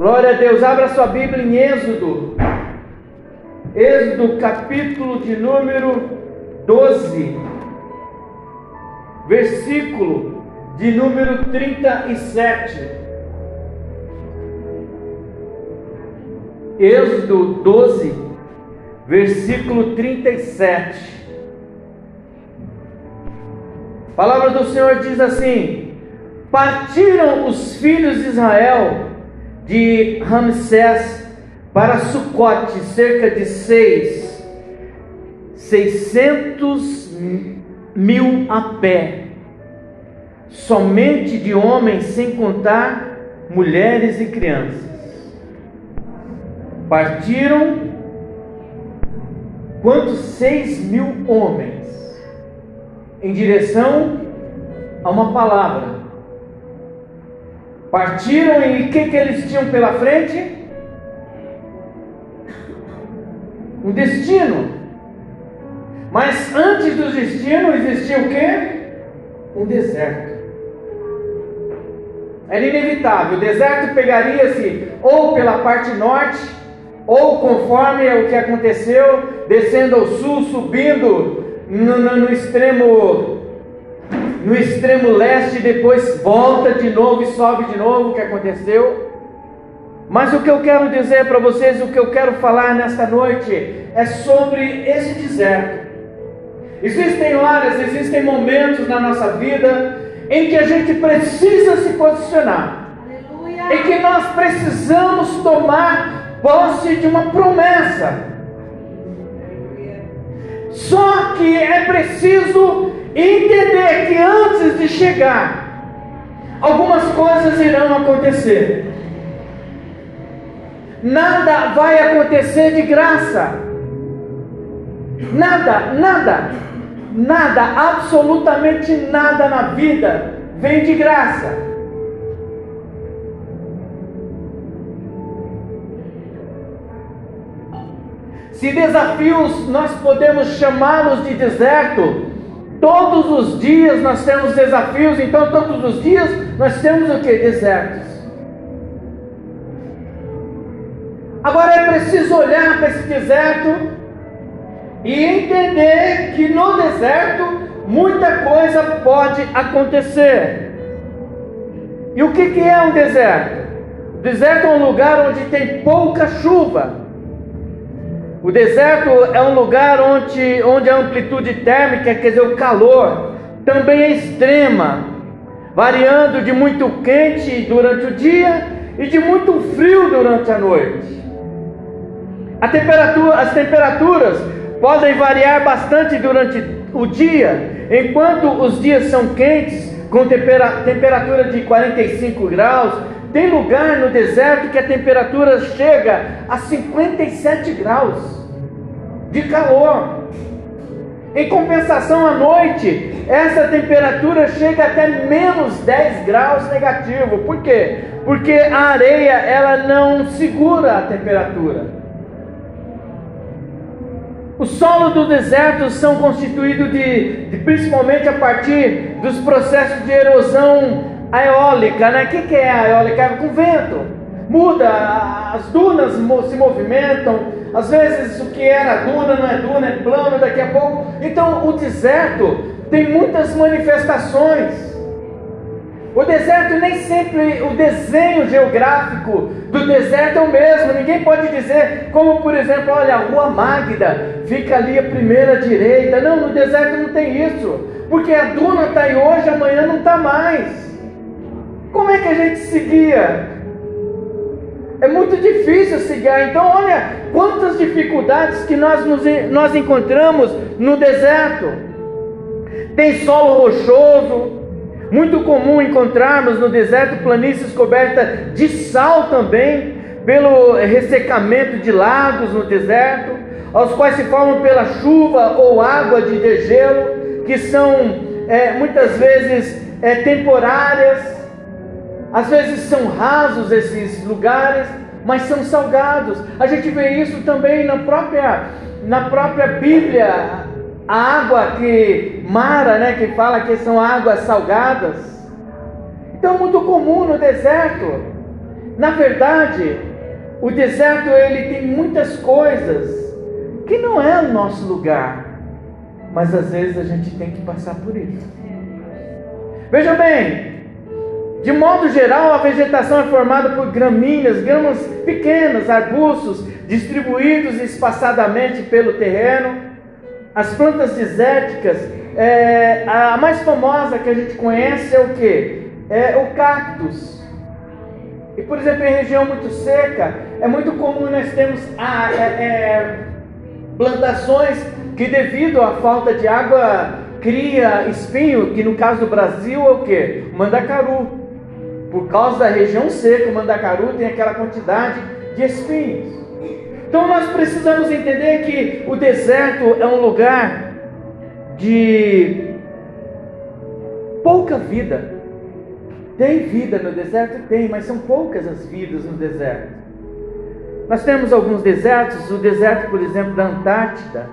Glória a Deus. Abra sua Bíblia em Êxodo. Êxodo, capítulo de número 12. Versículo de número 37. Êxodo 12, versículo 37. A palavra do Senhor diz assim: Partiram os filhos de Israel de Ramsés para Sucote, cerca de seis, seiscentos mil a pé, somente de homens, sem contar mulheres e crianças. Partiram quantos? Seis mil homens em direção a uma palavra Partiram e o que, que eles tinham pela frente? Um destino. Mas antes do destino existia o que? Um deserto. Era inevitável. O deserto pegaria-se ou pela parte norte, ou conforme o que aconteceu, descendo ao sul, subindo no, no, no extremo no extremo leste, depois volta de novo e sobe de novo, o que aconteceu. Mas o que eu quero dizer para vocês, o que eu quero falar nesta noite, é sobre esse deserto. Existem horas, existem momentos na nossa vida em que a gente precisa se posicionar, Aleluia. em que nós precisamos tomar posse de uma promessa. Só que é preciso entender que antes de chegar, algumas coisas irão acontecer. Nada vai acontecer de graça. Nada, nada, nada, absolutamente nada na vida vem de graça. Se desafios nós podemos chamá-los de deserto, Todos os dias nós temos desafios, então todos os dias nós temos o que? Desertos. Agora é preciso olhar para esse deserto e entender que no deserto muita coisa pode acontecer. E o que, é um deserto? O deserto é um lugar onde tem pouca chuva. O deserto é um lugar onde, onde a amplitude térmica, quer dizer, o calor, também é extrema, variando de muito quente durante o dia e de muito frio durante a noite. A temperatura, as temperaturas podem variar bastante durante o dia, enquanto os dias são quentes, com temperatura de 45 graus, tem lugar no deserto que a temperatura chega a 57 graus de calor. Em compensação, à noite, essa temperatura chega até menos 10 graus negativo. Por quê? Porque a areia ela não segura a temperatura. O solo do deserto são constituídos de, de, principalmente a partir dos processos de erosão a eólica, né? O que, que é a eólica? É com vento. Muda, as dunas se movimentam. Às vezes o que era duna não é duna, é plano daqui a pouco. Então o deserto tem muitas manifestações. O deserto nem sempre o desenho geográfico do deserto é o mesmo. Ninguém pode dizer, como por exemplo, olha, a rua Magda fica ali a primeira direita. Não, no deserto não tem isso. Porque a duna está aí hoje, amanhã não está mais. Como é que a gente seguia? É muito difícil seguir. Então, olha quantas dificuldades que nós, nos, nós encontramos no deserto. Tem solo rochoso, muito comum encontrarmos no deserto planícies cobertas de sal também, pelo ressecamento de lagos no deserto, aos quais se formam pela chuva ou água de degelo, que são é, muitas vezes é, temporárias às vezes são rasos esses lugares, mas são salgados. A gente vê isso também na própria, na própria Bíblia. A água que Mara, né, que fala que são águas salgadas. Então é muito comum no deserto. Na verdade, o deserto ele tem muitas coisas que não é o nosso lugar, mas às vezes a gente tem que passar por isso. Veja bem, de modo geral, a vegetação é formada por gramíneas, gramas pequenas, arbustos, distribuídos espaçadamente pelo terreno. As plantas desérticas, é, a mais famosa que a gente conhece é o que? É o cactus. E por exemplo, em região muito seca, é muito comum nós termos ah, é, é, plantações que devido à falta de água cria espinho, que no caso do Brasil é o que? Mandacaru. Por causa da região seca, o mandacaru tem aquela quantidade de espinhos. Então nós precisamos entender que o deserto é um lugar de pouca vida. Tem vida no deserto? Tem, mas são poucas as vidas no deserto. Nós temos alguns desertos, o deserto, por exemplo, da Antártida,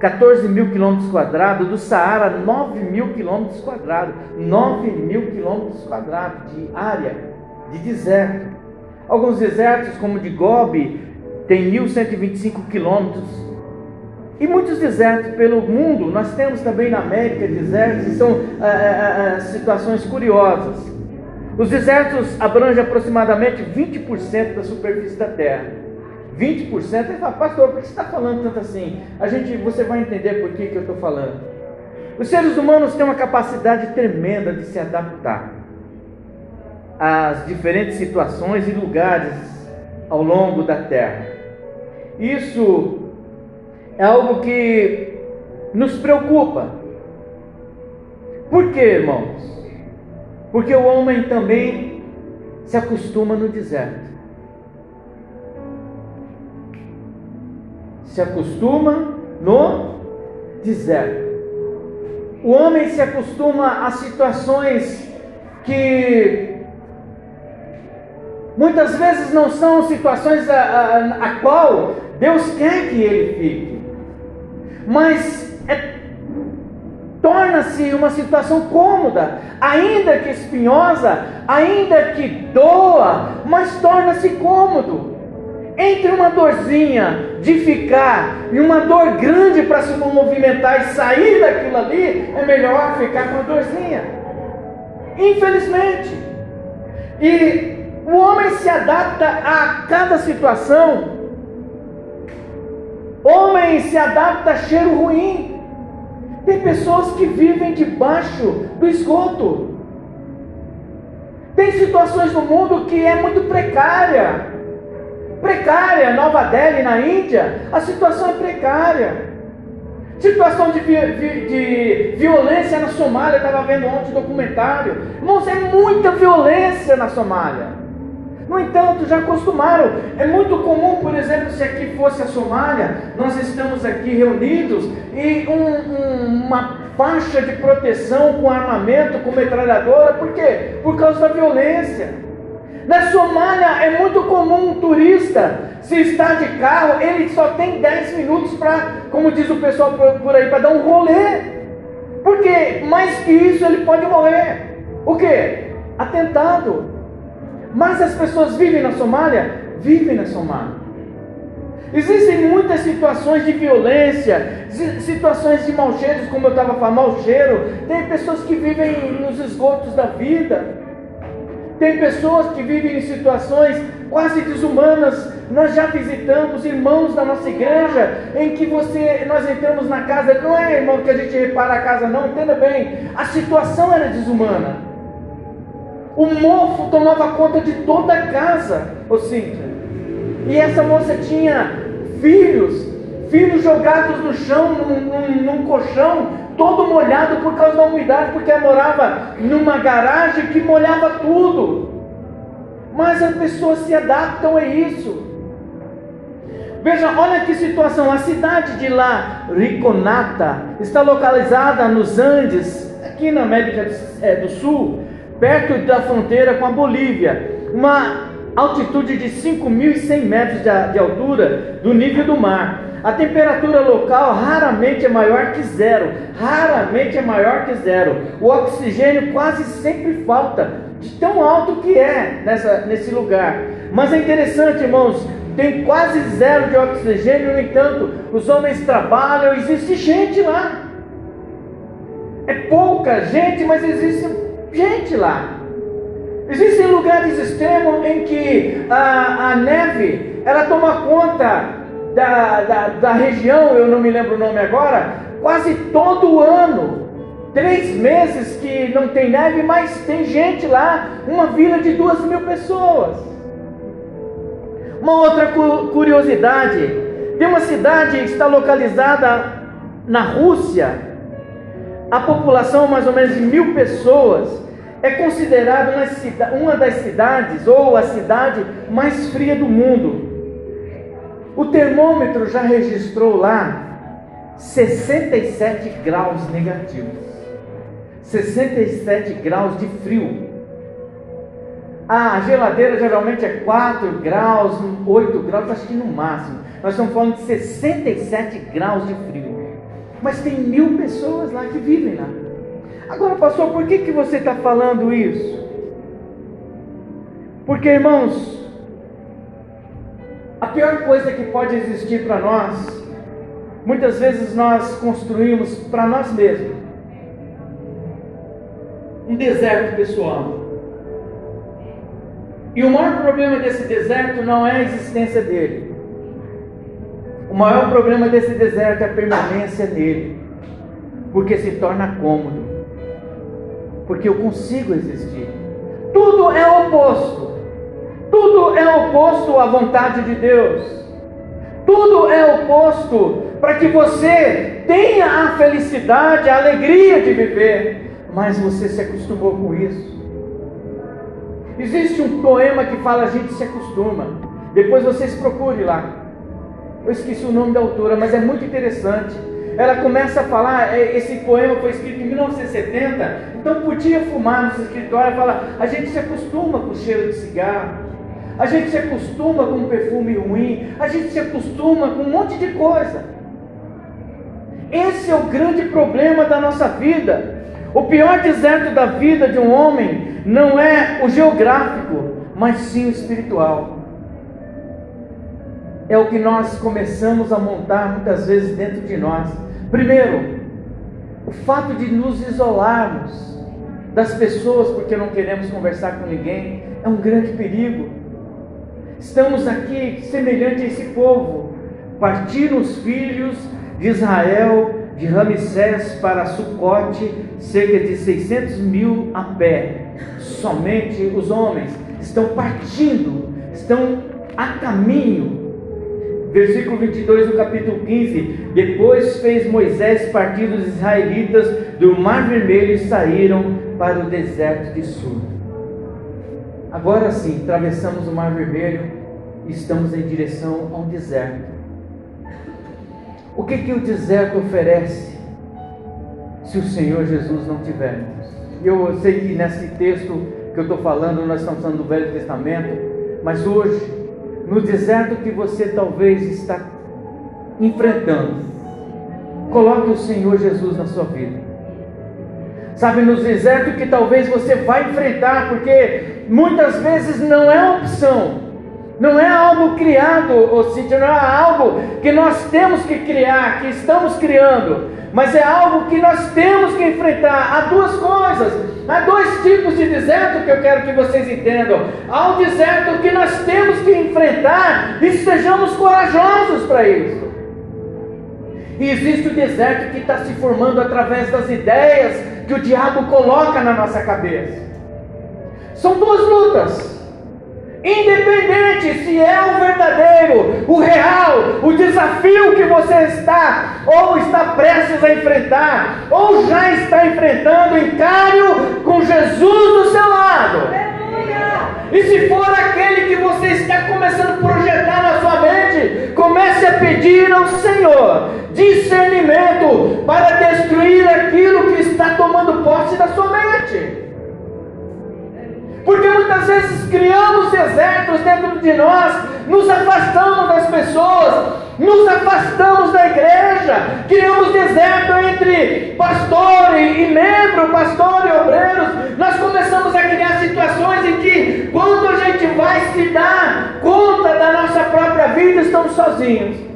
14 mil quilômetros quadrados, do Saara, 9 mil quilômetros quadrados, 9 mil quilômetros quadrados de área de deserto. Alguns desertos, como o de Gobi, tem 1.125 quilômetros. E muitos desertos pelo mundo, nós temos também na América desertos, e são ah, ah, ah, situações curiosas. Os desertos abrangem aproximadamente 20% da superfície da Terra. 20%, ele fala, pastor, por que você está falando tanto assim? A gente, você vai entender por que, que eu estou falando. Os seres humanos têm uma capacidade tremenda de se adaptar às diferentes situações e lugares ao longo da terra. Isso é algo que nos preocupa. Por quê, irmãos? Porque o homem também se acostuma no deserto. Se acostuma no deserto. O homem se acostuma a situações que muitas vezes não são situações a, a, a qual Deus quer que ele fique, mas é, torna-se uma situação cômoda, ainda que espinhosa, ainda que doa, mas torna-se cômodo. Entre uma dorzinha de ficar e uma dor grande para se movimentar e sair daquilo ali, é melhor ficar com a dorzinha. Infelizmente. E o homem se adapta a cada situação. Homem se adapta a cheiro ruim. Tem pessoas que vivem debaixo do esgoto. Tem situações no mundo que é muito precária precária. Nova Delhi, na Índia, a situação é precária. Situação de, vi, de violência na Somália, estava vendo ontem um documentário. Irmãos, é muita violência na Somália. No entanto, já acostumaram. É muito comum, por exemplo, se aqui fosse a Somália, nós estamos aqui reunidos e um, um, uma faixa de proteção com armamento, com metralhadora, por quê? Por causa da violência. Na Somália é muito comum um turista, se está de carro, ele só tem 10 minutos para, como diz o pessoal por aí, para dar um rolê. Porque mais que isso ele pode morrer. O que? Atentado. Mas as pessoas vivem na Somália? Vivem na Somália. Existem muitas situações de violência, situações de mau cheiro, como eu estava falando, mau cheiro. Tem pessoas que vivem nos esgotos da vida. Tem pessoas que vivem em situações quase desumanas. Nós já visitamos irmãos da nossa igreja em que você, nós entramos na casa, não é irmão que a gente repara a casa, não, entenda bem. A situação era desumana. O mofo tomava conta de toda a casa, ô Cíntia. E essa moça tinha filhos, filhos jogados no chão, num, num, num colchão, todo molhado por causa da umidade, porque ela morava numa garagem que molhava tudo. Mas as pessoas se adaptam a isso. Veja, olha que situação. A cidade de lá, Riconata, está localizada nos Andes, aqui na América é, do Sul, perto da fronteira com a Bolívia. Uma altitude de 5.100 metros de altura do nível do mar. A temperatura local raramente é maior que zero. Raramente é maior que zero. O oxigênio quase sempre falta, de tão alto que é nessa, nesse lugar. Mas é interessante, irmãos, tem quase zero de oxigênio, no entanto, os homens trabalham, existe gente lá. É pouca gente, mas existe gente lá. Existem lugares extremos em que a, a neve ela toma conta da, da, da região, eu não me lembro o nome agora, quase todo ano. Três meses que não tem neve, mas tem gente lá, uma vila de duas mil pessoas. Uma outra curiosidade: tem uma cidade que está localizada na Rússia, a população mais ou menos de mil pessoas, é considerada uma das cidades ou a cidade mais fria do mundo. O termômetro já registrou lá 67 graus negativos. 67 graus de frio. A geladeira geralmente é 4 graus, 8 graus, acho que no máximo. Nós estamos falando de 67 graus de frio. Mas tem mil pessoas lá que vivem lá. Agora, pastor, por que, que você está falando isso? Porque, irmãos, a pior coisa que pode existir para nós, muitas vezes nós construímos para nós mesmos um deserto pessoal. E o maior problema desse deserto não é a existência dele. O maior problema desse deserto é a permanência nele, porque se torna cômodo, porque eu consigo existir. Tudo é oposto, tudo é oposto à vontade de Deus, tudo é oposto para que você tenha a felicidade, a alegria de viver, mas você se acostumou com isso. Existe um poema que fala a gente se acostuma. Depois vocês procurem lá. Eu esqueci o nome da autora, mas é muito interessante. Ela começa a falar, é, esse poema foi escrito em 1970, então podia fumar no escritório e falar, a gente se acostuma com o cheiro de cigarro, a gente se acostuma com um perfume ruim, a gente se acostuma com um monte de coisa. Esse é o grande problema da nossa vida. O pior deserto da vida de um homem não é o geográfico, mas sim o espiritual. É o que nós começamos a montar muitas vezes dentro de nós. Primeiro, o fato de nos isolarmos das pessoas porque não queremos conversar com ninguém é um grande perigo. Estamos aqui semelhante a esse povo, partiram os filhos de Israel de Ramsés para Sucote, cerca de 600 mil a pé. Somente os homens estão partindo, estão a caminho. Versículo 22 do capítulo 15: Depois fez Moisés partir os israelitas do Mar Vermelho e saíram para o deserto de Sur. Agora sim, atravessamos o Mar Vermelho e estamos em direção ao deserto. O que, que o deserto oferece se o Senhor Jesus não tiver? Eu sei que nesse texto que eu estou falando, nós estamos falando do Velho Testamento, mas hoje, no deserto que você talvez está enfrentando, coloque o Senhor Jesus na sua vida. Sabe, no deserto que talvez você vai enfrentar, porque muitas vezes não é opção, não é algo criado, ou seja, não é algo que nós temos que criar, que estamos criando, mas é algo que nós temos que enfrentar. Há duas coisas, há dois tipos de deserto que eu quero que vocês entendam. Há um deserto que nós temos que enfrentar e sejamos corajosos para isso. E existe o deserto que está se formando através das ideias que o diabo coloca na nossa cabeça. São duas lutas. Independente se é o verdadeiro, o real, o desafio que você está ou está prestes a enfrentar, ou já está enfrentando, encare com Jesus do seu lado. E se for aquele que você está começando a projetar na sua mente, comece a pedir ao Senhor discernimento para destruir aquilo que está tomando posse da sua mente. Muitas vezes criamos desertos dentro de nós nos afastamos das pessoas, nos afastamos da igreja, criamos deserto entre pastor e membro, pastor e obreiros. Nós começamos a criar situações em que, quando a gente vai se dar conta da nossa própria vida, estamos sozinhos.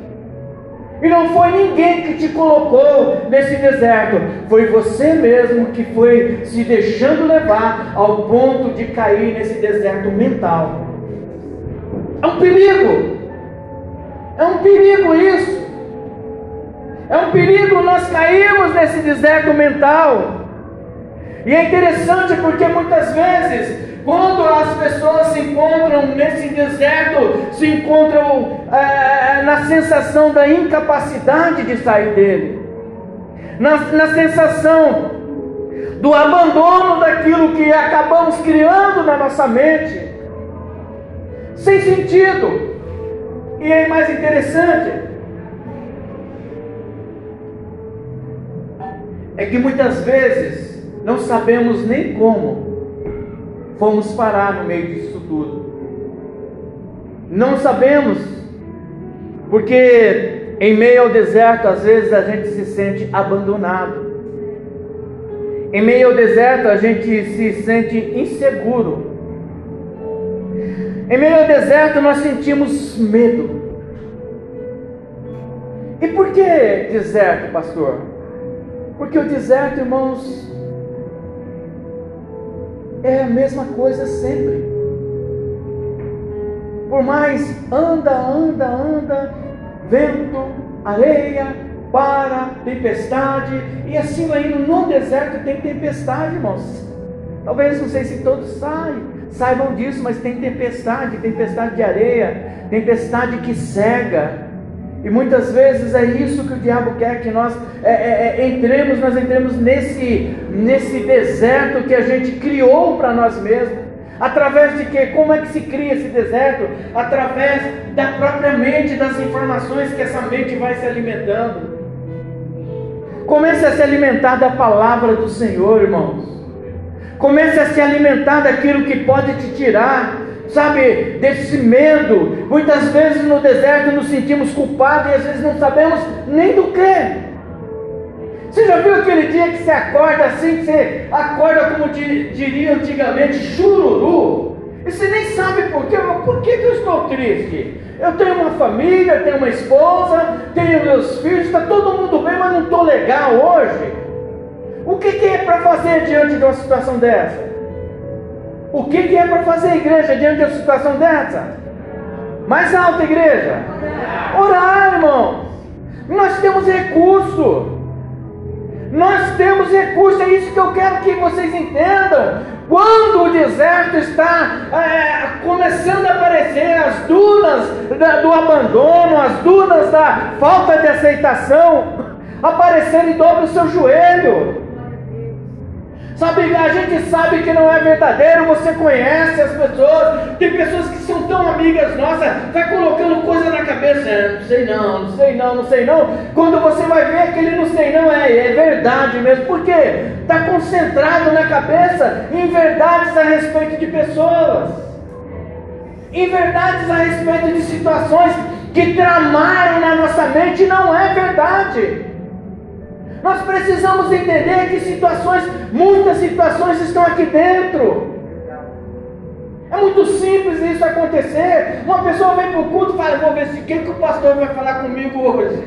E não foi ninguém que te colocou nesse deserto, foi você mesmo que foi se deixando levar ao ponto de cair nesse deserto mental. É um perigo, é um perigo isso, é um perigo nós cairmos nesse deserto mental. E é interessante porque muitas vezes quando as pessoas se encontram nesse deserto, se encontram é, na sensação da incapacidade de sair dele, na, na sensação do abandono daquilo que acabamos criando na nossa mente, sem sentido. E é mais interessante. É que muitas vezes não sabemos nem como fomos parar no meio disso tudo? Não sabemos, porque em meio ao deserto, às vezes a gente se sente abandonado. Em meio ao deserto, a gente se sente inseguro. Em meio ao deserto, nós sentimos medo. E por que deserto, pastor? Porque o deserto, irmãos, é a mesma coisa sempre. Por mais anda, anda, anda, vento, areia, para, tempestade, e assim vai indo. No deserto tem tempestade, irmãos. Talvez não sei se todos saibam, saibam disso, mas tem tempestade, tempestade de areia, tempestade que cega, e muitas vezes é isso que o diabo quer que nós é, é, é, entremos, nós entremos nesse, nesse deserto que a gente criou para nós mesmos. Através de quê? Como é que se cria esse deserto? Através da própria mente, das informações que essa mente vai se alimentando. Comece a se alimentar da palavra do Senhor, irmãos. Comece a se alimentar daquilo que pode te tirar sabe, desse medo. Muitas vezes no deserto nos sentimos culpados e às vezes não sabemos nem do que. Você já viu aquele dia que você acorda assim, que você acorda como diria antigamente, chururu? E você nem sabe por quê, mas por que, que eu estou triste? Eu tenho uma família, tenho uma esposa, tenho meus filhos, está todo mundo bem, mas não estou legal hoje. O que, que é para fazer diante de uma situação dessa? O que, que é para fazer a igreja diante de uma situação dessa? Mais alta, igreja. Orar, irmãos. Nós temos recurso. Nós temos recurso, é isso que eu quero que vocês entendam. Quando o deserto está é, começando a aparecer, as dunas da, do abandono, as dunas da falta de aceitação, aparecendo, dobre o seu joelho. Sabe, a gente sabe que não é verdadeiro, você conhece as pessoas, tem pessoas que são tão amigas nossas, vai colocando coisa na cabeça, é, não sei não, não sei não, não sei não. Quando você vai ver aquele não sei não, é, é verdade mesmo, por quê? Está concentrado na cabeça em verdades a respeito de pessoas, em verdades a respeito de situações que tramaram na nossa mente não é verdade. Nós precisamos entender que situações, muitas situações estão aqui dentro. É muito simples isso acontecer. Uma pessoa vem para o culto e fala: Vou ver se o que, o pastor vai falar comigo hoje.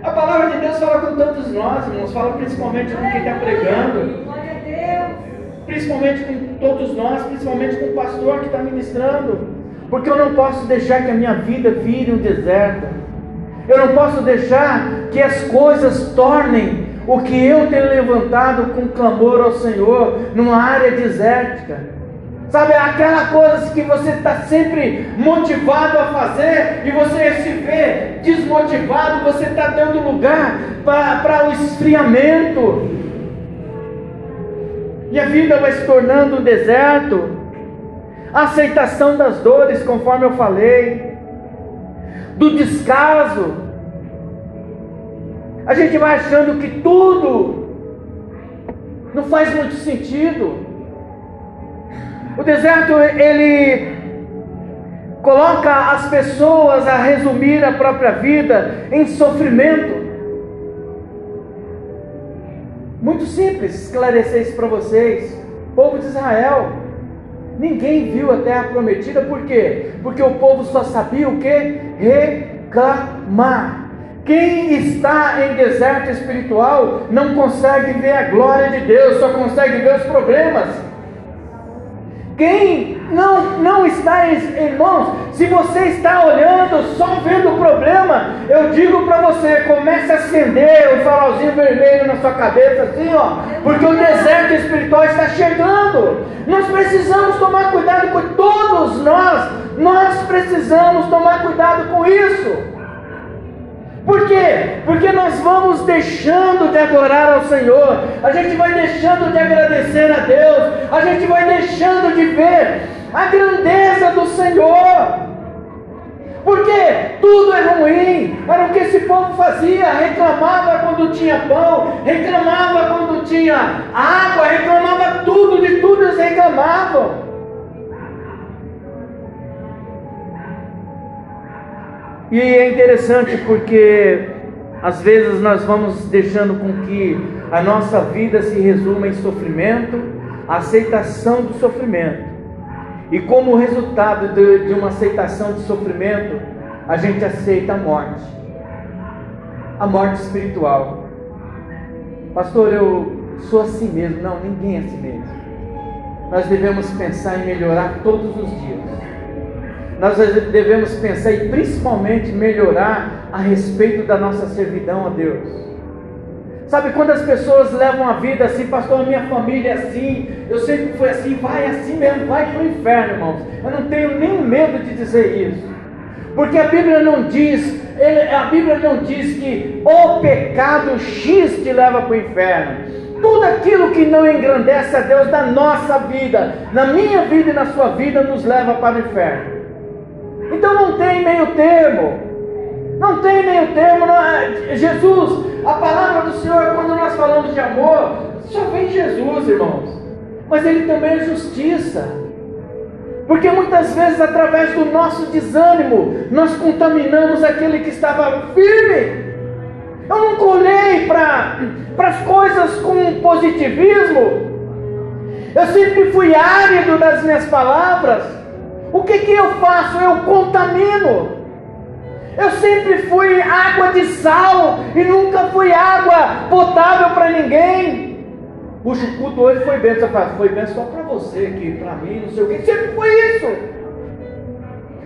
A palavra de Deus fala com todos nós, irmãos. Fala principalmente com quem está pregando. Principalmente com todos nós, principalmente com o pastor que está ministrando. Porque eu não posso deixar que a minha vida vire um deserto. Eu não posso deixar que as coisas tornem o que eu tenho levantado com clamor ao Senhor numa área desértica. Sabe, aquela coisa que você está sempre motivado a fazer e você se vê desmotivado, você está dando lugar para o esfriamento. E a vida vai se tornando um deserto. A aceitação das dores, conforme eu falei do descaso. A gente vai achando que tudo não faz muito sentido. O deserto, ele coloca as pessoas a resumir a própria vida em sofrimento. Muito simples esclarecer isso para vocês. Povo de Israel, ninguém viu a terra prometida, por quê? Porque o povo só sabia o que? Reclamar. Quem está em deserto espiritual não consegue ver a glória de Deus, só consegue ver os problemas. Quem não, não está, irmãos, se você está olhando, só vendo o problema, eu digo para você, comece a acender o farolzinho vermelho na sua cabeça, assim, ó, porque o deserto espiritual está chegando. Nós precisamos tomar cuidado com todos nós, nós precisamos tomar cuidado com isso. Por quê? Porque nós vamos deixando de adorar ao Senhor, a gente vai deixando de agradecer a Deus, a gente vai deixando de ver a grandeza do Senhor. Porque tudo é ruim, era o que esse povo fazia, reclamava quando tinha pão, reclamava quando tinha água, reclamava tudo, de tudo eles reclamavam. E é interessante porque às vezes nós vamos deixando com que a nossa vida se resuma em sofrimento, aceitação do sofrimento. E como resultado de, de uma aceitação de sofrimento, a gente aceita a morte. A morte espiritual. Pastor, eu sou assim mesmo. Não, ninguém é assim mesmo. Nós devemos pensar em melhorar todos os dias nós devemos pensar e principalmente melhorar a respeito da nossa servidão a Deus. Sabe quando as pessoas levam a vida assim, pastor, a minha família é assim, eu sempre fui assim, vai assim mesmo, vai para o inferno, irmãos. Eu não tenho nem medo de dizer isso. Porque a Bíblia não diz, a Bíblia não diz que o pecado X te leva para o inferno. Tudo aquilo que não engrandece a Deus na nossa vida, na minha vida e na sua vida, nos leva para o inferno. Então não tem meio termo. Não tem meio termo. Não é... Jesus, a palavra do Senhor, quando nós falamos de amor, só vem Jesus, irmãos. Mas Ele também é justiça. Porque muitas vezes, através do nosso desânimo, nós contaminamos aquele que estava firme. Eu nunca olhei para as coisas com positivismo. Eu sempre fui árido das minhas palavras. O que, que eu faço? Eu contamino. Eu sempre fui água de sal e nunca fui água potável para ninguém. Puxa, o culto hoje foi bem, foi só para você, que para mim, não sei o que. Sempre foi isso.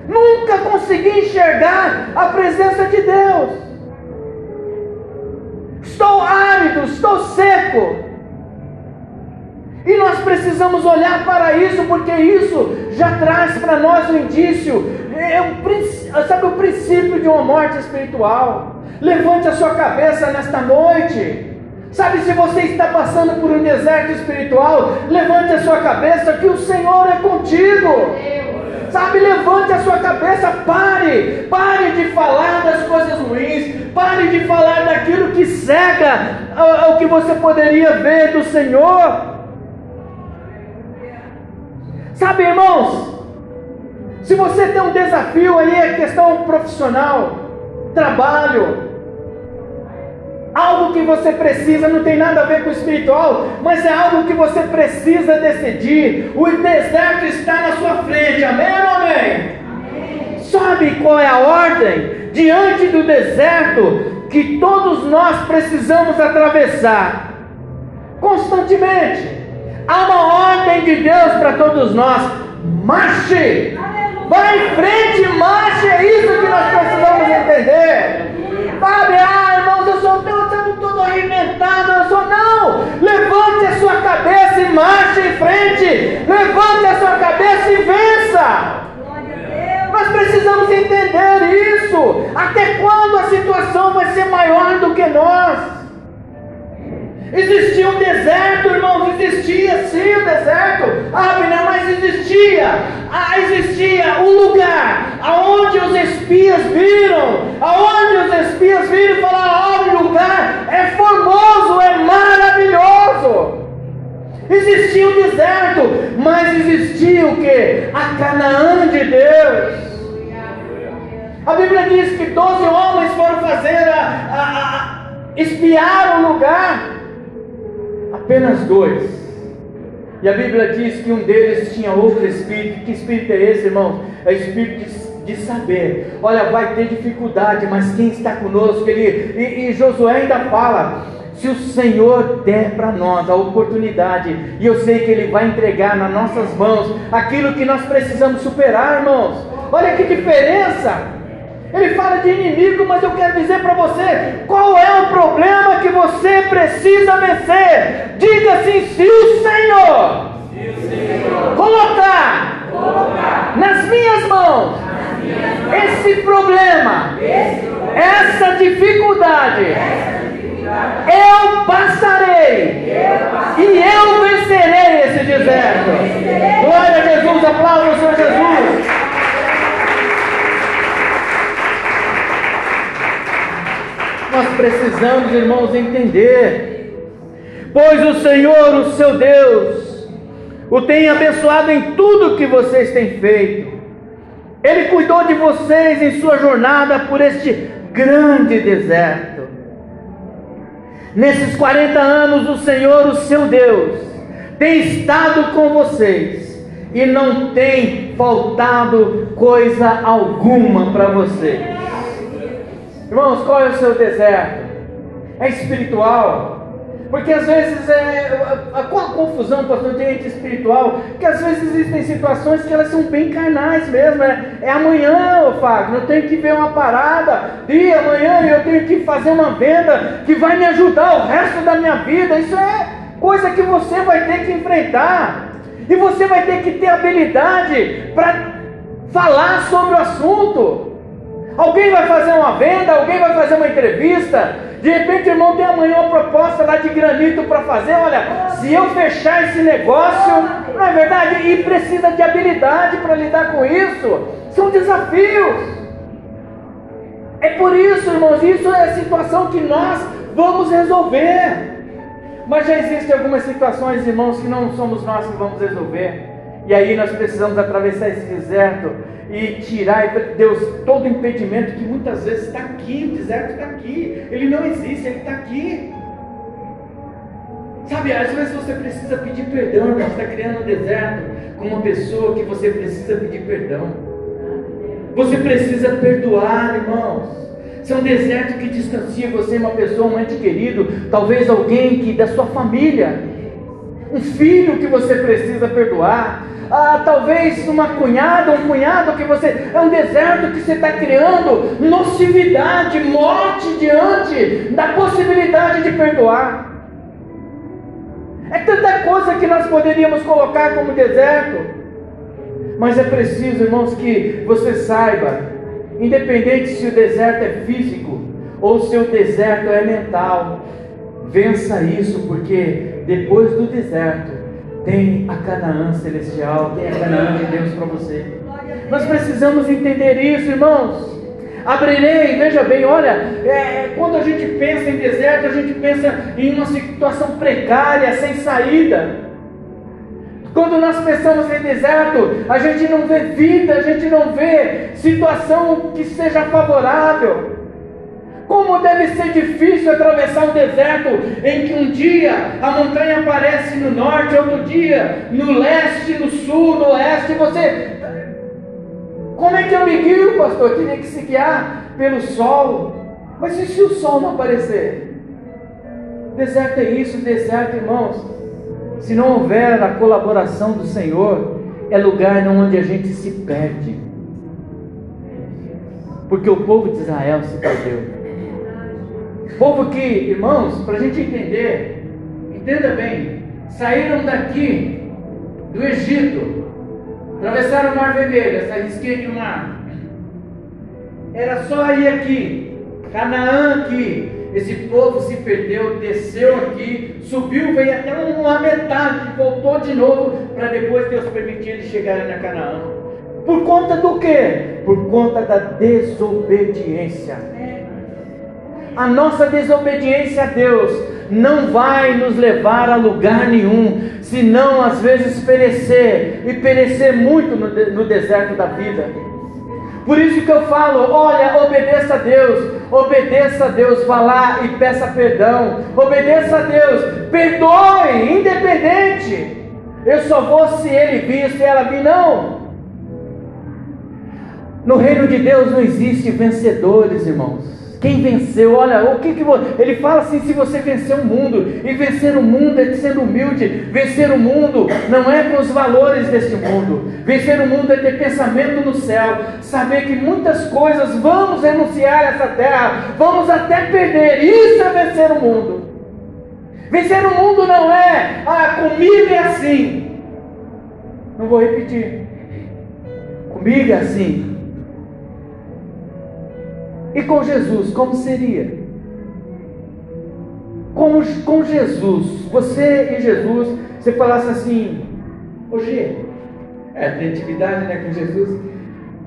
Nunca consegui enxergar a presença de Deus. Estou árido, estou seco. E nós precisamos olhar para isso, porque isso já traz para nós um indício, é um, sabe o princípio de uma morte espiritual. Levante a sua cabeça nesta noite. Sabe, se você está passando por um deserto espiritual, levante a sua cabeça que o Senhor é contigo. Sabe, levante a sua cabeça, pare, pare de falar das coisas ruins, pare de falar daquilo que cega ao que você poderia ver do Senhor. Sabe, irmãos, se você tem um desafio aí, é questão profissional, trabalho, algo que você precisa, não tem nada a ver com o espiritual, mas é algo que você precisa decidir. O deserto está na sua frente, amém ou amém? amém? Sabe qual é a ordem? Diante do deserto que todos nós precisamos atravessar constantemente. Há uma ordem de Deus para todos nós. Marche! Vai em frente, marche! É isso que nós precisamos entender. Sabe, ah, irmãos, eu sou todo, todo arrebentado, eu sou. Não! Levante a sua cabeça e marche em frente! Levante a sua cabeça e vença! Nós precisamos entender isso. Até quando a situação vai ser maior do que nós? Existia um deserto, irmãos, existia sim o deserto, Abner, mas existia, ah, existia um lugar aonde os espias viram, aonde os espias viram e falaram: olha, o lugar é formoso, é maravilhoso. Existia o deserto, mas existia o que? A Canaã de Deus. A Bíblia diz que doze homens foram fazer a, a, a espiar o lugar, apenas dois. E a Bíblia diz que um deles tinha outro espírito. Que espírito é esse, irmãos? É espírito de, de saber. Olha, vai ter dificuldade, mas quem está conosco? Ele, e, e Josué ainda fala: se o Senhor der para nós a oportunidade, e eu sei que Ele vai entregar nas nossas mãos aquilo que nós precisamos superar, irmãos. Olha que diferença! Ele fala de inimigo, mas eu quero dizer para você: qual é o problema que você precisa vencer? Diga assim: se o Senhor, se o Senhor. Colocar, colocar. nas minhas mãos nas minhas mãos esse problema, esse problema. essa dificuldade, essa dificuldade. Eu, passarei, eu passarei. e eu vencerei esse deserto. Glória a Jesus, aplauda o Senhor Jesus. Nós precisamos, irmãos, entender. Pois o Senhor, o seu Deus, o tem abençoado em tudo que vocês têm feito. Ele cuidou de vocês em sua jornada por este grande deserto. Nesses 40 anos, o Senhor, o seu Deus, tem estado com vocês e não tem faltado coisa alguma para vocês. Irmãos, qual é o seu deserto? É espiritual? Porque às vezes é a, a, confusão, pastor, tem espiritual, que às vezes existem situações que elas são bem carnais mesmo. É, é amanhã, ô Fagner, eu tenho que ver uma parada, e amanhã eu tenho que fazer uma venda que vai me ajudar o resto da minha vida. Isso é coisa que você vai ter que enfrentar. E você vai ter que ter habilidade para falar sobre o assunto. Alguém vai fazer uma venda, alguém vai fazer uma entrevista. De repente, irmão, tem amanhã uma proposta lá de granito para fazer. Olha, se eu fechar esse negócio, não é verdade? E precisa de habilidade para lidar com isso. São desafios. É por isso, irmãos, isso é a situação que nós vamos resolver. Mas já existem algumas situações, irmãos, que não somos nós que vamos resolver. E aí nós precisamos atravessar esse deserto e tirar, Deus, todo impedimento que muitas vezes está aqui, o deserto está aqui, ele não existe, ele está aqui. Sabe, às vezes você precisa pedir perdão, você está criando um deserto com uma pessoa que você precisa pedir perdão. Você precisa perdoar, irmãos. Se é um deserto que distancia você, uma pessoa, um ente querido, talvez alguém que da sua família, um filho que você precisa perdoar, ah, talvez uma cunhada, um cunhado que você. É um deserto que você está criando nocividade, morte diante da possibilidade de perdoar. É tanta coisa que nós poderíamos colocar como deserto. Mas é preciso, irmãos, que você saiba, independente se o deserto é físico ou se o deserto é mental, vença isso, porque depois do deserto tem a Canaã celestial, tem a Canaã de Deus para você. Nós precisamos entender isso, irmãos. Abrirei, veja bem, olha, é, quando a gente pensa em deserto, a gente pensa em uma situação precária, sem saída. Quando nós pensamos em deserto, a gente não vê vida, a gente não vê situação que seja favorável. Como deve ser difícil atravessar um deserto em que um dia a montanha aparece no norte, outro dia no leste, no sul, no oeste, você. Como é que eu me guio, pastor? Eu que se guiar pelo sol. Mas e se o sol não aparecer? Deserto é isso, deserto, irmãos. Se não houver a colaboração do Senhor, é lugar onde a gente se perde. Porque o povo de Israel se perdeu. Povo que, irmãos, para a gente entender, entenda bem, saíram daqui do Egito, atravessaram o Mar Vermelho, essa risquinha de mar. Era só ir aqui, Canaã aqui. Esse povo se perdeu, desceu aqui, subiu, veio até uma metade, voltou de novo, para depois Deus permitir eles chegarem na Canaã. Por conta do quê? Por conta da desobediência. A nossa desobediência a Deus não vai nos levar a lugar nenhum, senão às vezes perecer e perecer muito no, no deserto da vida. Por isso que eu falo: olha, obedeça a Deus, obedeça a Deus, vá lá e peça perdão, obedeça a Deus, perdoe, independente. Eu só vou se ele vir, se ela vir, não. No reino de Deus não existe vencedores, irmãos. Quem venceu, olha, o que, que ele fala assim: se você vencer o mundo, e vencer o mundo é sendo humilde, vencer o mundo não é com os valores deste mundo, vencer o mundo é ter pensamento no céu, saber que muitas coisas vamos renunciar a essa terra, vamos até perder, isso é vencer o mundo. Vencer o mundo não é, ah, comigo é assim, não vou repetir, comigo é assim, e com Jesus, como seria? Com, com Jesus, você e Jesus, você falasse assim, hoje é, tem intimidade né, com Jesus,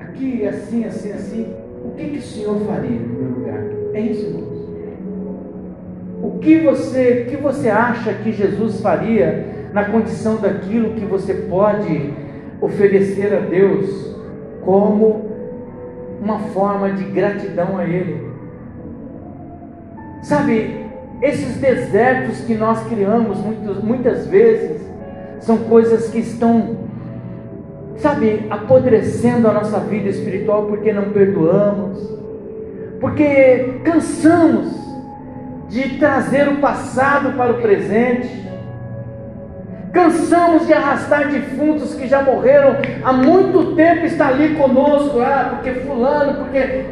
aqui assim, assim, assim, o que, que o Senhor faria no meu lugar? É isso, irmãos. O que você, que você acha que Jesus faria na condição daquilo que você pode oferecer a Deus como uma forma de gratidão a Ele. Sabe, esses desertos que nós criamos muitas, muitas vezes são coisas que estão, sabe, apodrecendo a nossa vida espiritual porque não perdoamos, porque cansamos de trazer o passado para o presente Cansamos de arrastar defuntos que já morreram há muito tempo, está ali conosco, ah, porque fulano, porque.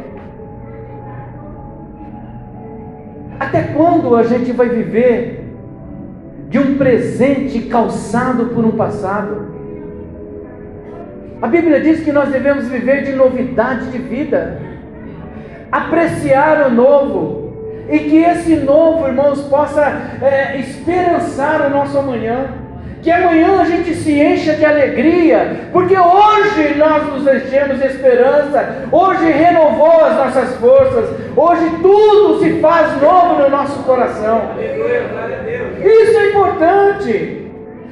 Até quando a gente vai viver de um presente calçado por um passado? A Bíblia diz que nós devemos viver de novidade de vida, apreciar o novo, e que esse novo, irmãos, possa é, esperançar o nosso amanhã que amanhã a gente se encha de alegria, porque hoje nós nos enchemos de esperança, hoje renovou as nossas forças, hoje tudo se faz novo no nosso coração. Isso é importante.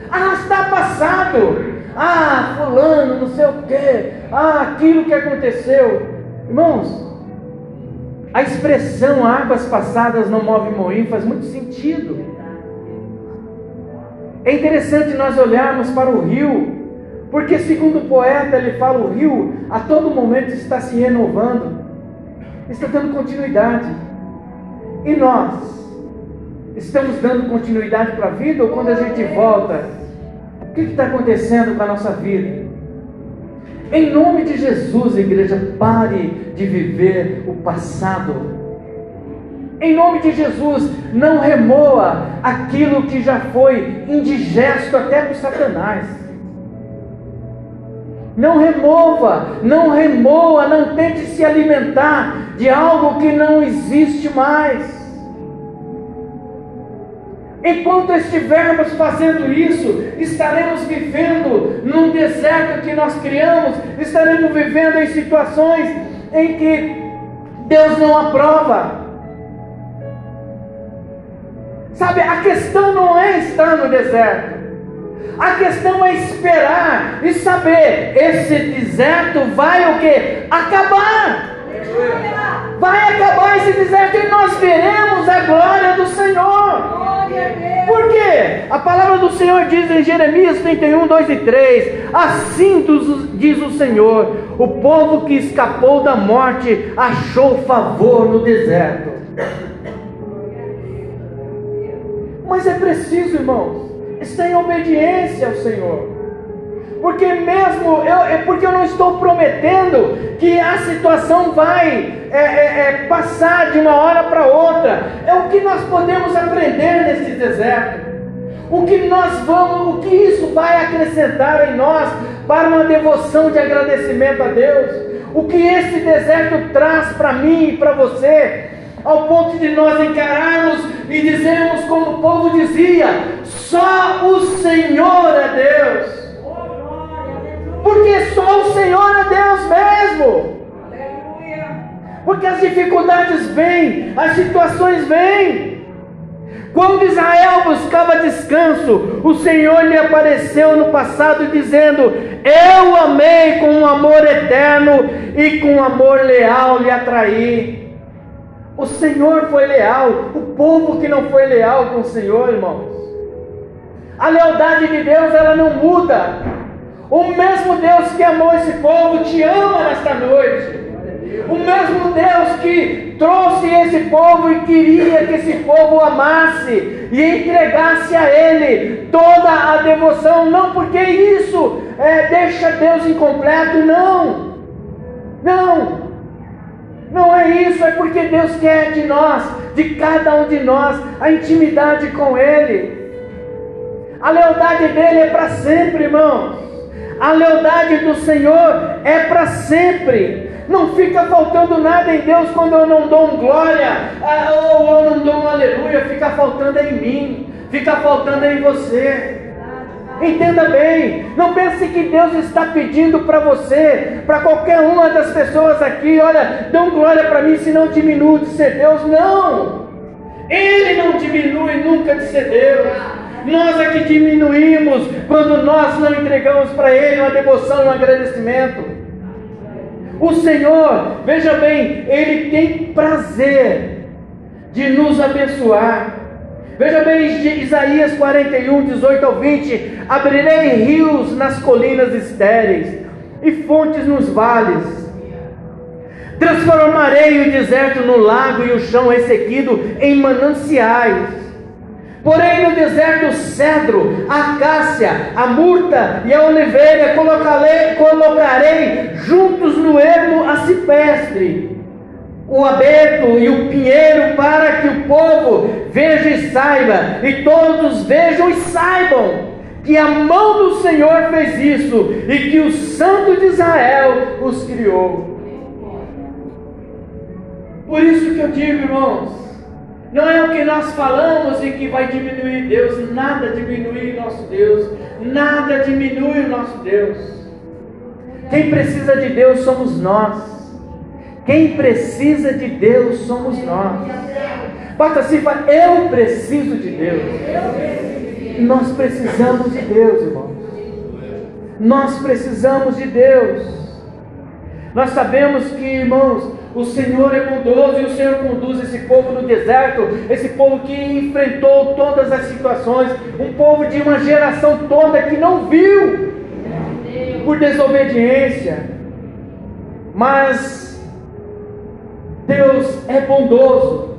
Arrastar passado, ah, fulano, não sei o que, ah, aquilo que aconteceu. Irmãos, a expressão águas passadas não move moinho faz muito sentido. É interessante nós olharmos para o rio, porque, segundo o poeta, ele fala: o rio a todo momento está se renovando, está dando continuidade. E nós estamos dando continuidade para a vida ou quando a gente volta? O que está acontecendo com a nossa vida? Em nome de Jesus, igreja, pare de viver o passado em nome de Jesus, não remoa aquilo que já foi indigesto até para Satanás. Não remova, não remoa, não tente se alimentar de algo que não existe mais. Enquanto estivermos fazendo isso, estaremos vivendo num deserto que nós criamos, estaremos vivendo em situações em que Deus não aprova. Sabe, a questão não é estar no deserto. A questão é esperar e saber, esse deserto vai o que? Acabar. Vai acabar esse deserto e nós veremos a glória do Senhor. Por quê? A palavra do Senhor diz em Jeremias 31, 2 e 3: Assim diz o Senhor: o povo que escapou da morte achou favor no deserto. Mas é preciso, irmãos, estar em obediência ao Senhor. Porque mesmo eu, é porque eu não estou prometendo que a situação vai é, é, é, passar de uma hora para outra. É o que nós podemos aprender nesse deserto. O que nós vamos, o que isso vai acrescentar em nós para uma devoção de agradecimento a Deus? O que esse deserto traz para mim e para você? Ao ponto de nós encararmos e dizermos como o povo dizia: só o Senhor é Deus. Porque só o Senhor é Deus mesmo. Porque as dificuldades vêm, as situações vêm. Quando Israel buscava descanso, O Senhor lhe apareceu no passado dizendo: Eu amei com um amor eterno e com um amor leal lhe atraí. O Senhor foi leal, o povo que não foi leal com o Senhor, irmãos. A lealdade de Deus ela não muda. O mesmo Deus que amou esse povo te ama nesta noite. O mesmo Deus que trouxe esse povo e queria que esse povo amasse e entregasse a Ele toda a devoção, não porque isso é, deixa Deus incompleto, não, isso, é porque Deus quer de nós, de cada um de nós, a intimidade com Ele. A lealdade dele é para sempre, irmãos. A lealdade do Senhor é para sempre. Não fica faltando nada em Deus quando eu não dou um glória, ah, ou eu não dou um aleluia, fica faltando em mim, fica faltando em você. Entenda bem, não pense que Deus está pedindo para você, para qualquer uma das pessoas aqui, olha, dão glória para mim, senão diminuo de ser Deus. Não! Ele não diminui nunca de ser Deus. Nós é que diminuímos quando nós não entregamos para Ele uma devoção, um agradecimento. O Senhor, veja bem, Ele tem prazer de nos abençoar. Veja bem, Isaías 41, 18 ao 20: Abrirei rios nas colinas estéreis e fontes nos vales. Transformarei o deserto no lago e o chão ressequido em mananciais. Porém, no deserto, o cedro, a acácia, a murta e a oliveira colocarei, colocarei juntos no ermo a cipestre, o abeto e o pinheiro, para que o povo veja e saiba, e todos vejam e saibam que a mão do Senhor fez isso e que o Santo de Israel os criou. Por isso que eu digo, irmãos, não é o que nós falamos e que vai diminuir Deus, nada diminui nosso Deus, nada diminui o nosso Deus. Quem precisa de Deus somos nós. Quem precisa de Deus somos nós. Bata assim, fala, eu preciso de Deus. Nós precisamos de Deus, irmãos. Nós precisamos de Deus. Nós sabemos que, irmãos, o Senhor é bondoso e o Senhor conduz esse povo no deserto, esse povo que enfrentou todas as situações, um povo de uma geração toda que não viu por desobediência. Mas Deus é bondoso.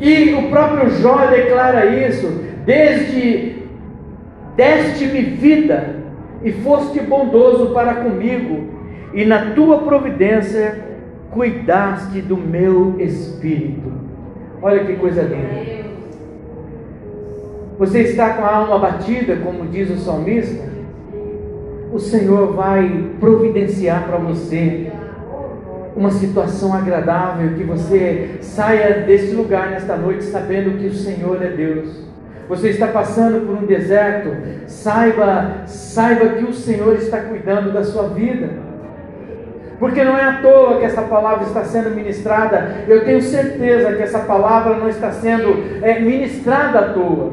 E o próprio Jó declara isso, desde deste-me vida e foste bondoso para comigo, e na tua providência cuidaste do meu espírito. Olha que coisa linda. Você está com a alma batida, como diz o salmista? O Senhor vai providenciar para você uma situação agradável, que você saia desse lugar nesta noite sabendo que o Senhor é Deus. Você está passando por um deserto, saiba, saiba que o Senhor está cuidando da sua vida. Porque não é à toa que essa palavra está sendo ministrada. Eu tenho certeza que essa palavra não está sendo é, ministrada à toa.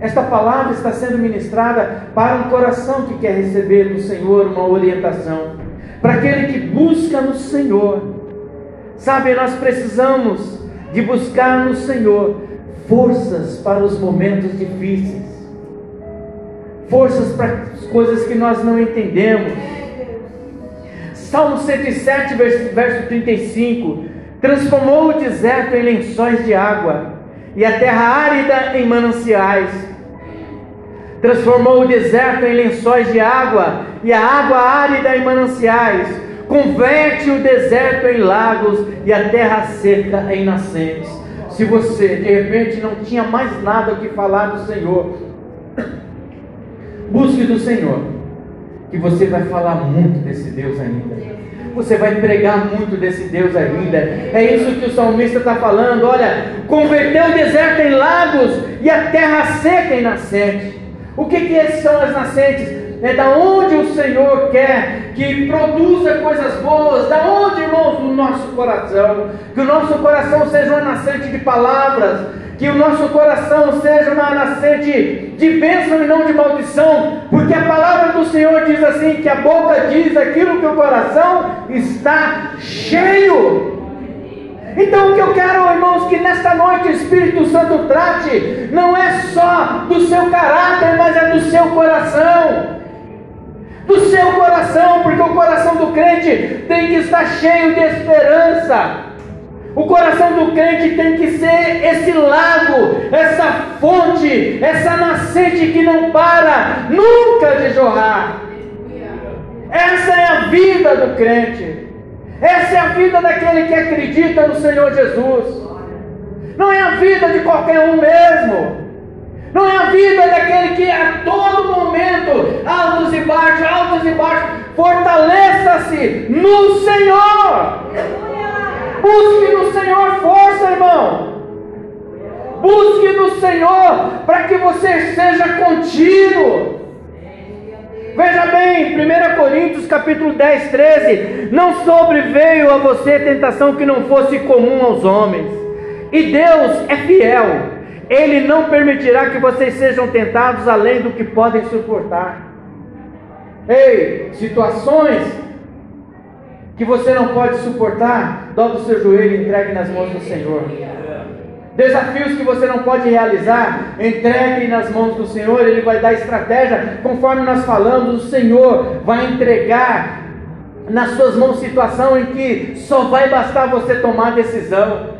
Esta palavra está sendo ministrada para um coração que quer receber do Senhor uma orientação. Para aquele que busca no Senhor. Sabe, nós precisamos de buscar no Senhor forças para os momentos difíceis. Forças para as coisas que nós não entendemos Salmo 107, verso, verso 35: Transformou o deserto em lençóis de água, e a terra árida em mananciais. Transformou o deserto em lençóis de água, e a água árida em mananciais. Converte o deserto em lagos, e a terra seca em nascentes. Se você de repente não tinha mais nada que falar do Senhor, busque do Senhor que você vai falar muito desse Deus ainda. Você vai pregar muito desse Deus ainda. É isso que o salmista está falando. Olha, converteu o deserto em lagos e a terra seca em nascente. O que, que são as nascentes? É da onde o Senhor quer que produza coisas boas. Da onde, irmãos? Do nosso coração, que o nosso coração seja uma nascente de palavras, que o nosso coração seja uma nascente de bênção e não de maldição, porque a palavra do Senhor diz assim: que a boca diz aquilo que o coração está cheio. Então o que eu quero, irmãos, que nesta noite o Espírito Santo trate, não é só do seu caráter, mas é do seu coração. Do seu coração, porque o coração do crente tem que estar cheio de esperança. O coração do crente tem que ser esse lago, essa fonte, essa nascente que não para nunca de jorrar. Essa é a vida do crente. Essa é a vida daquele que acredita no Senhor Jesus. Não é a vida de qualquer um mesmo. Não é a vida daquele que a todo momento, altos e baixos, altos e baixos, fortaleça-se no Senhor. Busque no Senhor força, irmão. Busque no Senhor para que você seja contínuo. Veja bem, 1 Coríntios capítulo 10, 13: Não sobreveio a você tentação que não fosse comum aos homens, e Deus é fiel, Ele não permitirá que vocês sejam tentados além do que podem suportar. Ei, situações que você não pode suportar, dobre o seu joelho e entregue nas mãos do Senhor. Desafios que você não pode realizar, entregue nas mãos do Senhor, Ele vai dar estratégia, conforme nós falamos, o Senhor vai entregar nas suas mãos situação em que só vai bastar você tomar decisão.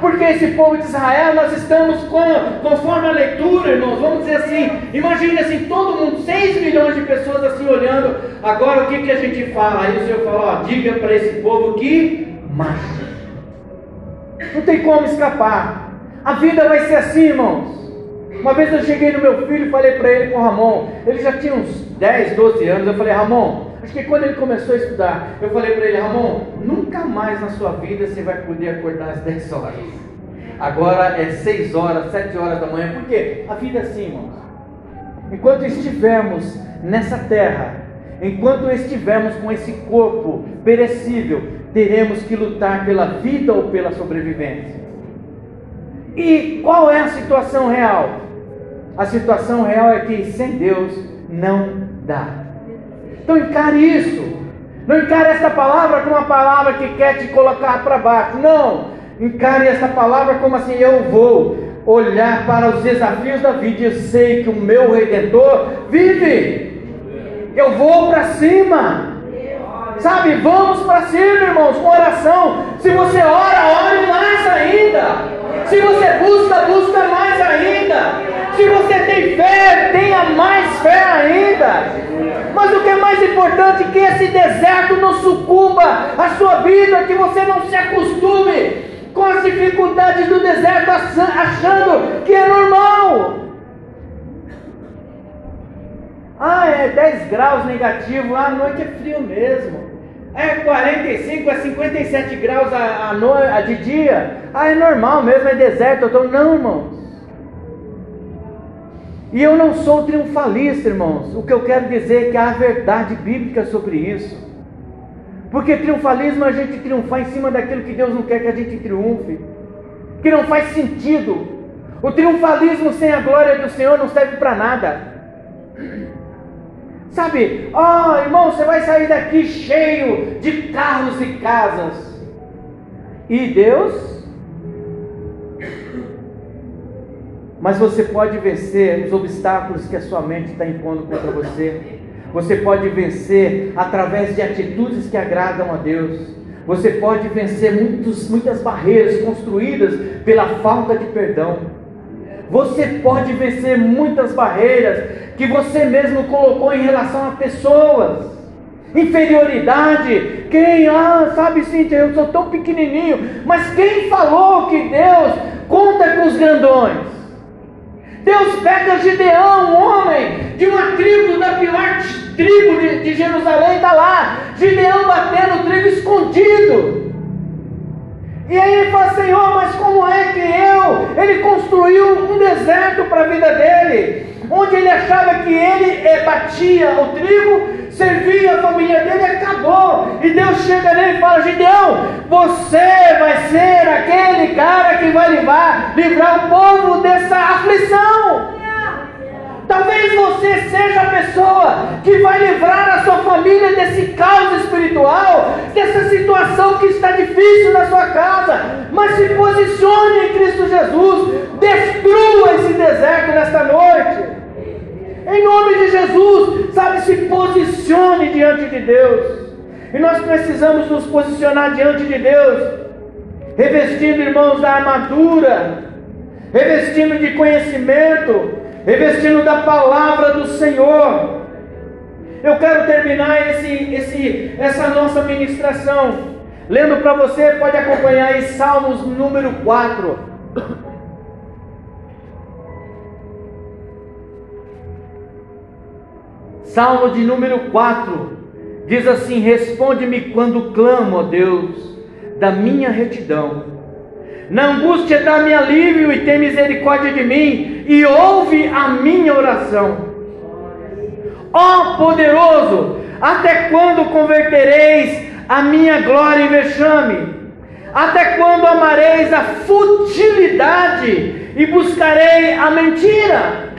Porque esse povo de Israel, nós estamos com, conforme a leitura, irmãos, vamos dizer assim, imagine assim, todo mundo, 6 milhões de pessoas assim olhando, agora o que, que a gente fala? Aí o Senhor fala, ó, diga para esse povo que marcha. Não tem como escapar. A vida vai ser assim, irmãos. Uma vez eu cheguei no meu filho e falei para ele com o Ramon, ele já tinha uns 10, 12 anos, eu falei, Ramon, acho que quando ele começou a estudar, eu falei para ele, Ramon, nunca mais na sua vida você vai poder acordar às 10 horas. Agora é 6 horas, 7 horas da manhã, por quê? A vida é assim, irmãos. Enquanto estivermos nessa terra, enquanto estivermos com esse corpo perecível, teremos que lutar pela vida ou pela sobrevivência. E qual é a situação real? A situação real é que sem Deus não dá. Então encare isso. Não encare esta palavra como uma palavra que quer te colocar para baixo. Não. Encare esta palavra como assim: eu vou olhar para os desafios da vida eu sei que o meu redentor vive. Eu vou para cima. Sabe, vamos para cima, irmãos, com oração. Se você ora, ore mais ainda. Se você busca, busca mais ainda. Se você tem fé, tenha mais fé ainda. Mas o que é mais importante é que esse deserto não sucumba a sua vida, que você não se acostume com as dificuldades do deserto, achando que é normal. Ah, é 10 graus negativo, ah, a noite é frio mesmo. É 45 a 57 graus a, a, no, a de dia. Ah, é normal mesmo, é deserto. Tô... Não, irmãos. E eu não sou triunfalista, irmãos. O que eu quero dizer é que há verdade bíblica sobre isso. Porque triunfalismo é a gente triunfar em cima daquilo que Deus não quer que a gente triunfe. Que não faz sentido. O triunfalismo sem a glória do Senhor não serve para nada. Sabe, ó oh, irmão, você vai sair daqui cheio de carros e casas. E Deus? Mas você pode vencer os obstáculos que a sua mente está impondo contra você. Você pode vencer através de atitudes que agradam a Deus. Você pode vencer muitos, muitas barreiras construídas pela falta de perdão. Você pode vencer muitas barreiras que você mesmo colocou em relação a pessoas. Inferioridade, quem, ah, sabe sim, eu sou tão pequenininho, mas quem falou que Deus conta com os grandões? Deus pega Gideão, um homem de uma tribo, da pior tribo de, de Jerusalém, está lá, Gideão batendo trigo escondido. E aí ele fala, Senhor, mas como é que eu? Ele construiu um deserto para a vida dele onde ele achava que ele é, batia o trigo, servia a família dele e acabou. E Deus chega nele e fala: Gideão, Você vai ser aquele cara que vai livrar, livrar o povo dessa aflição. Talvez você seja a pessoa que vai livrar a sua família desse caos espiritual, dessa situação que está difícil na sua casa. Mas se posicione em Cristo Jesus, destrua esse deserto nesta noite. Em nome de Jesus, sabe, se posicione diante de Deus. E nós precisamos nos posicionar diante de Deus, revestindo, irmãos, da armadura, revestindo de conhecimento, revestindo da palavra do Senhor. Eu quero terminar esse, esse, essa nossa ministração lendo para você, pode acompanhar aí Salmos número 4. Salmo de número 4 diz assim: Responde-me quando clamo, ó Deus, da minha retidão na angústia dá-me alívio e tem misericórdia de mim, e ouve a minha oração. Ó poderoso, até quando convertereis a minha glória em vexame? Até quando amareis a futilidade e buscarei a mentira?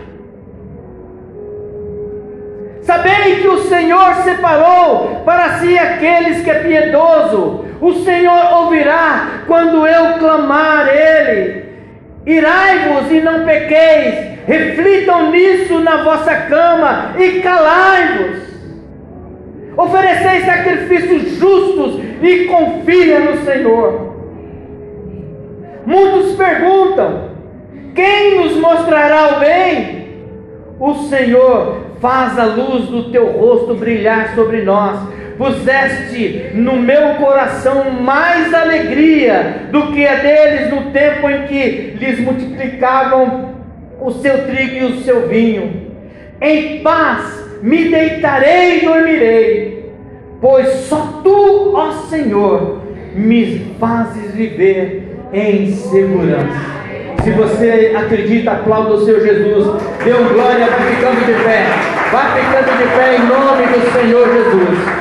Sabei que o Senhor separou para si aqueles que é piedoso, o Senhor ouvirá quando eu clamar Ele. Irai-vos e não pequeis, reflitam nisso na vossa cama e calai-vos. Ofereceis sacrifícios justos e confia no Senhor. Muitos perguntam: quem nos mostrará o bem? O Senhor faz a luz do teu rosto brilhar sobre nós puseste no meu coração mais alegria do que a deles no tempo em que lhes multiplicavam o seu trigo e o seu vinho. Em paz me deitarei e dormirei, pois só tu, ó Senhor, me fazes viver em segurança. Se você acredita, aplauda o seu Jesus. Dê glória, vai ficando de pé. Vai ficando de pé em nome do Senhor Jesus.